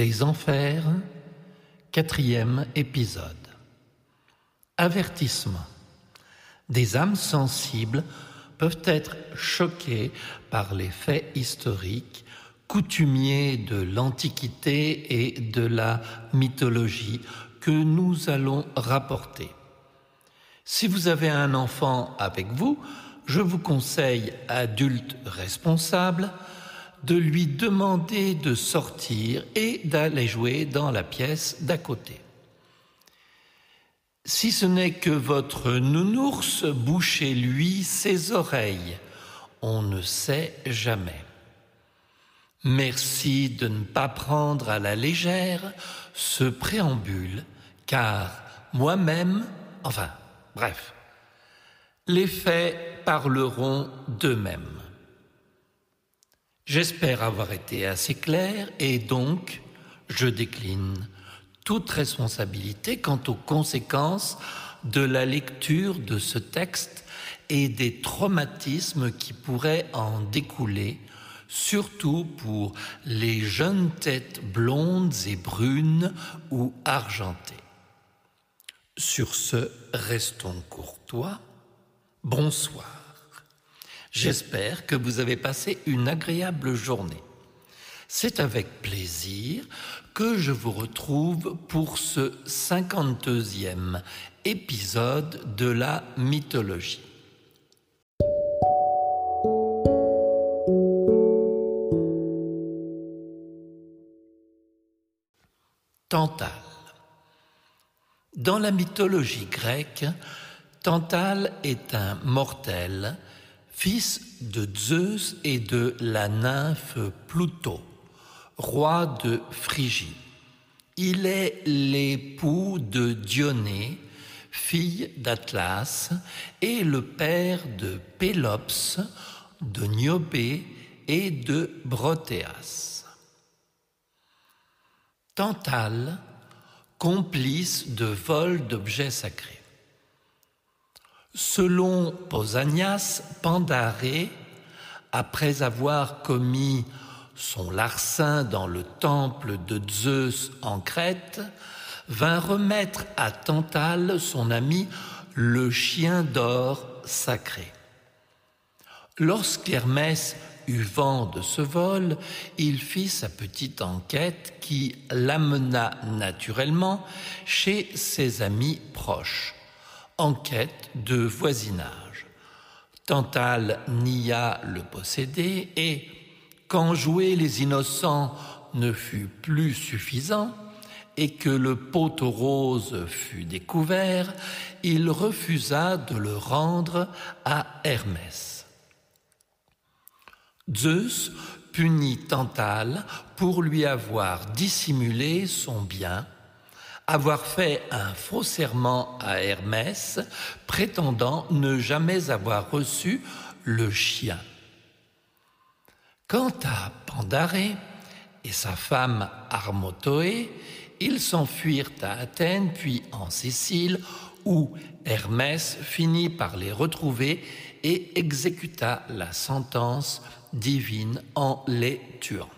Les Enfers, quatrième épisode. Avertissement. Des âmes sensibles peuvent être choquées par les faits historiques coutumiers de l'Antiquité et de la mythologie que nous allons rapporter. Si vous avez un enfant avec vous, je vous conseille, adulte responsable, de lui demander de sortir et d'aller jouer dans la pièce d'à côté. Si ce n'est que votre nounours, bouchez-lui ses oreilles. On ne sait jamais. Merci de ne pas prendre à la légère ce préambule, car moi-même, enfin, bref, les faits parleront d'eux-mêmes. J'espère avoir été assez clair et donc je décline toute responsabilité quant aux conséquences de la lecture de ce texte et des traumatismes qui pourraient en découler, surtout pour les jeunes têtes blondes et brunes ou argentées. Sur ce, restons courtois. Bonsoir. J'espère que vous avez passé une agréable journée. C'est avec plaisir que je vous retrouve pour ce 52e épisode de la mythologie. Tantale. Dans la mythologie grecque, Tantale est un mortel fils de Zeus et de la nymphe Pluto, roi de Phrygie. Il est l'époux de Dionée, fille d'Atlas, et le père de Pélops, de Niobé et de Brotéas. Tantale, complice de vol d'objets sacrés. Selon Pausanias, Pandaré, après avoir commis son larcin dans le temple de Zeus en Crète, vint remettre à Tantale son ami le chien d'or sacré. Lorsqu'Hermès eut vent de ce vol, il fit sa petite enquête qui l'amena naturellement chez ses amis proches enquête de voisinage. Tantale nia le posséder et, quand jouer les innocents ne fut plus suffisant et que le pot rose fut découvert, il refusa de le rendre à Hermès. Zeus punit Tantale pour lui avoir dissimulé son bien avoir fait un faux serment à Hermès, prétendant ne jamais avoir reçu le chien. Quant à Pandaré et sa femme Armotoé, ils s'enfuirent à Athènes puis en Sicile, où Hermès finit par les retrouver et exécuta la sentence divine en les tuant.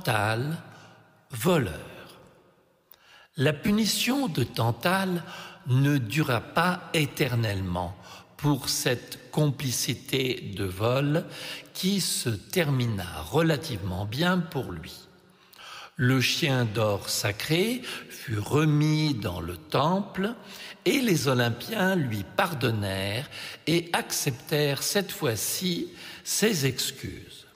Tantale, voleur. La punition de Tantale ne dura pas éternellement pour cette complicité de vol qui se termina relativement bien pour lui. Le chien d'or sacré fut remis dans le temple et les Olympiens lui pardonnèrent et acceptèrent cette fois-ci ses excuses.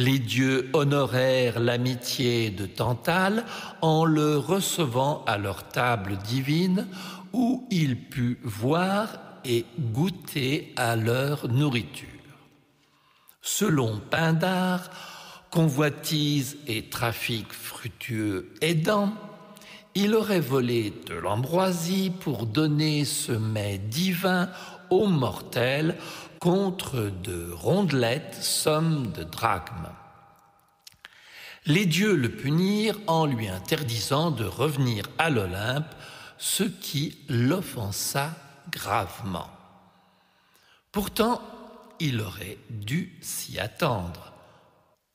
Les dieux honorèrent l'amitié de Tantale en le recevant à leur table divine où il put voir et goûter à leur nourriture. Selon Pindare, convoitise et trafic fructueux aidant, il aurait volé de l'ambroisie pour donner ce mets divin aux mortels contre de rondelettes, sommes de drachmes. Les dieux le punirent en lui interdisant de revenir à l'Olympe, ce qui l'offensa gravement. Pourtant, il aurait dû s'y attendre.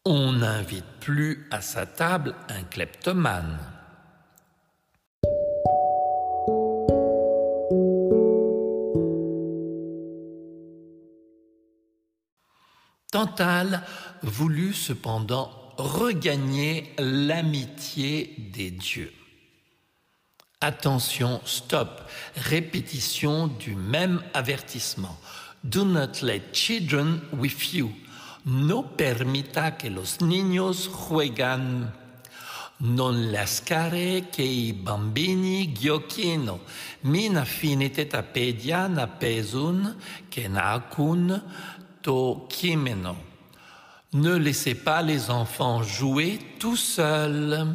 On n'invite plus à sa table un kleptomane. Tantale voulut cependant regagner l'amitié des dieux. Attention, stop, répétition du même avertissement. Do not let children with you. No permita que los niños juegan. Non lascare che i bambini giochino. Mina finite tapedia na pesun che Ne laissez pas les enfants jouer tout seuls.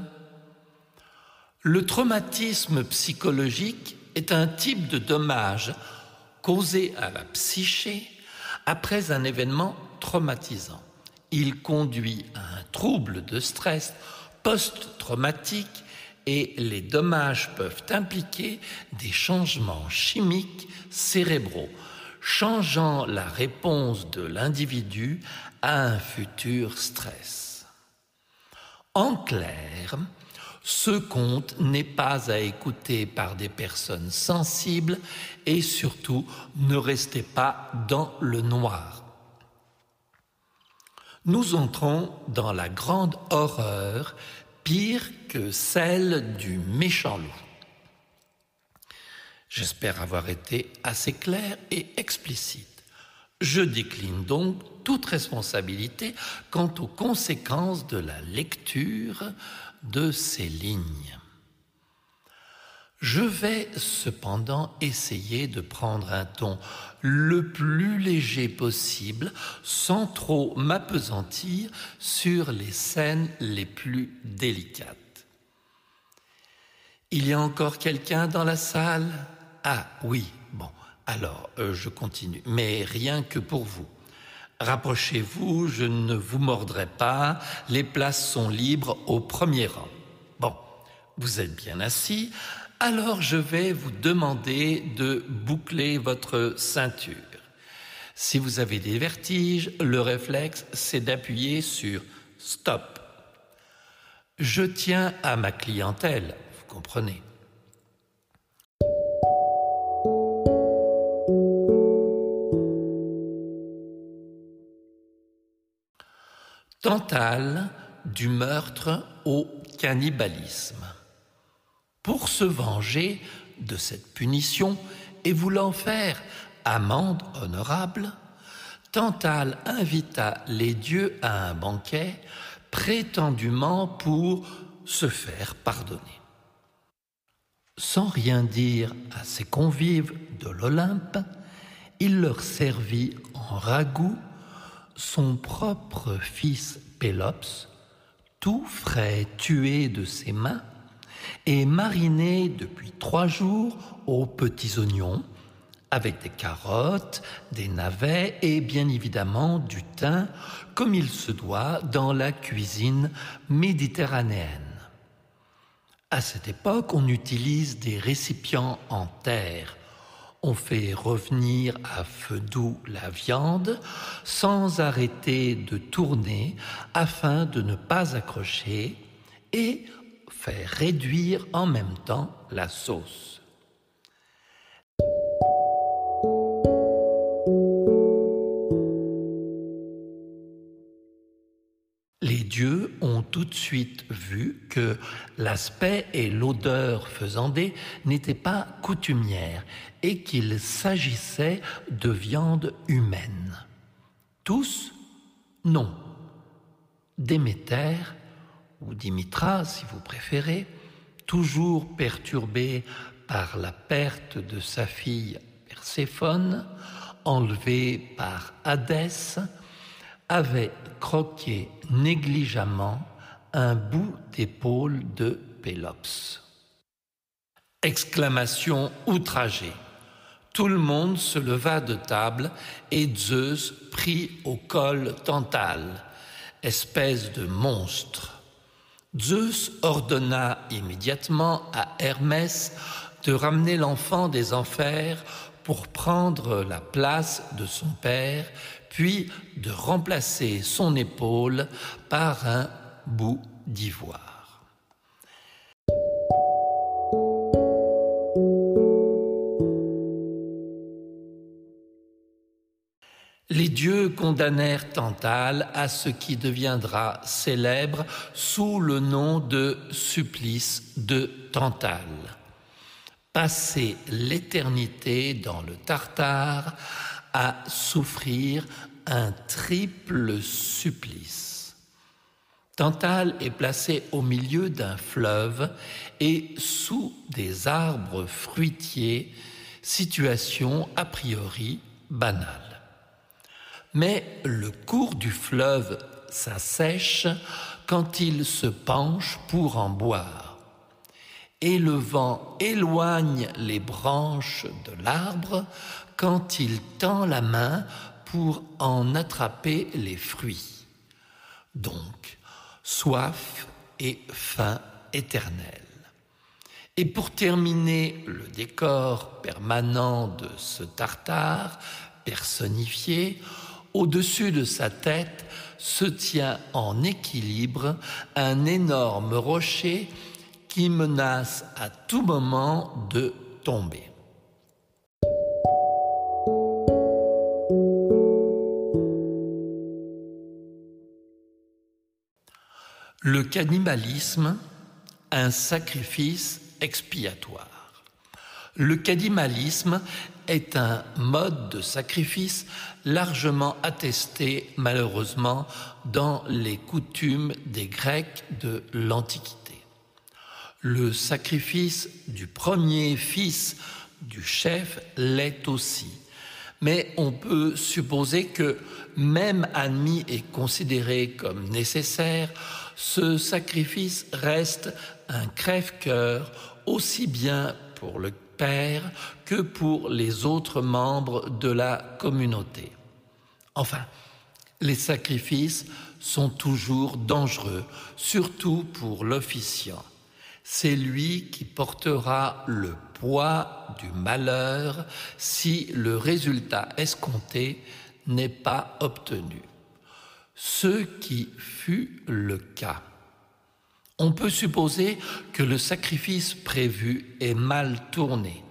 Le traumatisme psychologique est un type de dommage causé à la psyché après un événement traumatisant. Il conduit à un trouble de stress post-traumatique et les dommages peuvent impliquer des changements chimiques cérébraux, changeant la réponse de l'individu à un futur stress. En clair, ce conte n'est pas à écouter par des personnes sensibles et surtout ne restez pas dans le noir. Nous entrons dans la grande horreur, pire que celle du méchant loup. J'espère avoir été assez clair et explicite. Je décline donc toute responsabilité quant aux conséquences de la lecture de ces lignes. Je vais cependant essayer de prendre un ton le plus léger possible sans trop m'apesantir sur les scènes les plus délicates. Il y a encore quelqu'un dans la salle? Ah oui, bon, alors euh, je continue, mais rien que pour vous. Rapprochez-vous, je ne vous mordrai pas, les places sont libres au premier rang. Bon, vous êtes bien assis, alors je vais vous demander de boucler votre ceinture. Si vous avez des vertiges, le réflexe, c'est d'appuyer sur Stop. Je tiens à ma clientèle, vous comprenez. Tantale du meurtre au cannibalisme. Pour se venger de cette punition et voulant faire amende honorable, Tantale invita les dieux à un banquet prétendument pour se faire pardonner. Sans rien dire à ses convives de l'Olympe, il leur servit en ragoût son propre fils Pélops, tout frais tué de ses mains, et mariné depuis trois jours aux petits oignons, avec des carottes, des navets et bien évidemment du thym, comme il se doit dans la cuisine méditerranéenne. À cette époque, on utilise des récipients en terre on fait revenir à feu doux la viande sans arrêter de tourner afin de ne pas accrocher et faire réduire en même temps la sauce. Tout de suite vu que l'aspect et l'odeur faisandée n'étaient pas coutumières et qu'il s'agissait de viande humaine. Tous Non. Déméter, ou Dimitra si vous préférez, toujours perturbé par la perte de sa fille Perséphone, enlevée par Hadès, avait croqué négligemment un bout d'épaule de Pélops. Exclamation outragée. Tout le monde se leva de table et Zeus prit au col Tantale, espèce de monstre. Zeus ordonna immédiatement à Hermès de ramener l'enfant des enfers pour prendre la place de son père, puis de remplacer son épaule par un bout d'ivoire. Les dieux condamnèrent Tantale à ce qui deviendra célèbre sous le nom de supplice de Tantale. Passer l'éternité dans le Tartare à souffrir un triple supplice. Tantale est placé au milieu d'un fleuve et sous des arbres fruitiers, situation a priori banale. Mais le cours du fleuve s'assèche quand il se penche pour en boire. Et le vent éloigne les branches de l'arbre quand il tend la main pour en attraper les fruits. Donc, soif et faim éternelle. Et pour terminer le décor permanent de ce tartare personnifié, au-dessus de sa tête se tient en équilibre un énorme rocher qui menace à tout moment de tomber. Le cannibalisme, un sacrifice expiatoire. Le cannibalisme est un mode de sacrifice largement attesté malheureusement dans les coutumes des Grecs de l'Antiquité. Le sacrifice du premier fils du chef l'est aussi, mais on peut supposer que même admis et considéré comme nécessaire, ce sacrifice reste un crève-cœur aussi bien pour le Père que pour les autres membres de la communauté. Enfin, les sacrifices sont toujours dangereux, surtout pour l'officiant. C'est lui qui portera le du malheur si le résultat escompté n'est pas obtenu. Ce qui fut le cas. On peut supposer que le sacrifice prévu est mal tourné.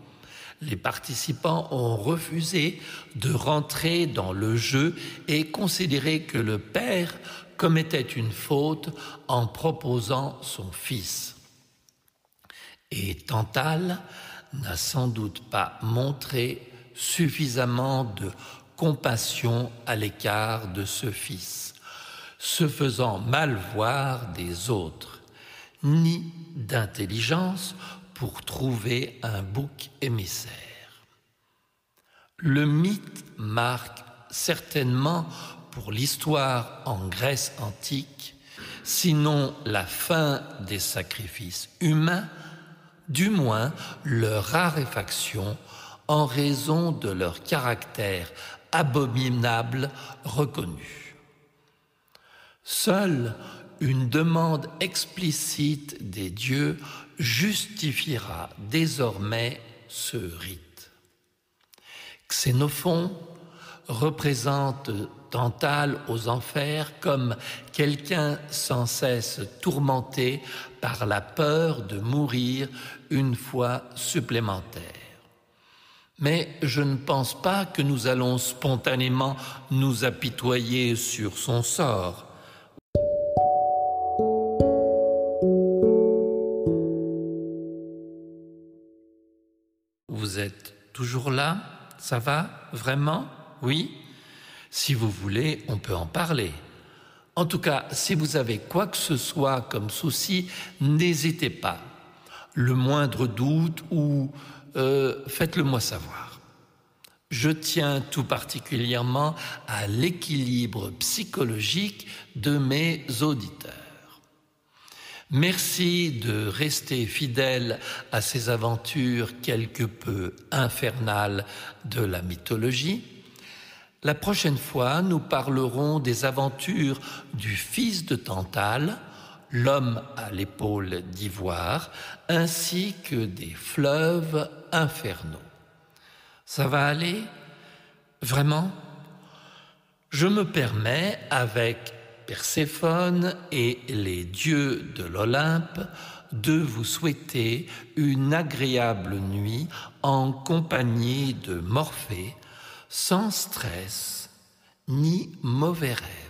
Les participants ont refusé de rentrer dans le jeu et considéré que le père commettait une faute en proposant son fils. Et Tantale n'a sans doute pas montré suffisamment de compassion à l'écart de ce fils, se faisant mal voir des autres ni d'intelligence pour trouver un bouc émissaire. Le mythe marque certainement pour l'histoire en Grèce antique, sinon la fin des sacrifices humains, du moins leur raréfaction en raison de leur caractère abominable reconnu. Seul une demande explicite des dieux justifiera désormais ce rite. Xénophon représente Tantale aux enfers comme quelqu'un sans cesse tourmenté par la peur de mourir une fois supplémentaire. Mais je ne pense pas que nous allons spontanément nous apitoyer sur son sort. Vous êtes toujours là? Ça va? Vraiment? Oui? Si vous voulez, on peut en parler. En tout cas, si vous avez quoi que ce soit comme souci, n'hésitez pas. Le moindre doute ou euh, faites-le moi savoir. Je tiens tout particulièrement à l'équilibre psychologique de mes auditeurs. Merci de rester fidèle à ces aventures quelque peu infernales de la mythologie. La prochaine fois, nous parlerons des aventures du fils de Tantale, l'homme à l'épaule d'ivoire, ainsi que des fleuves infernaux. Ça va aller? Vraiment? Je me permets, avec Perséphone et les dieux de l'Olympe, de vous souhaiter une agréable nuit en compagnie de Morphée, sans stress ni mauvais rêve.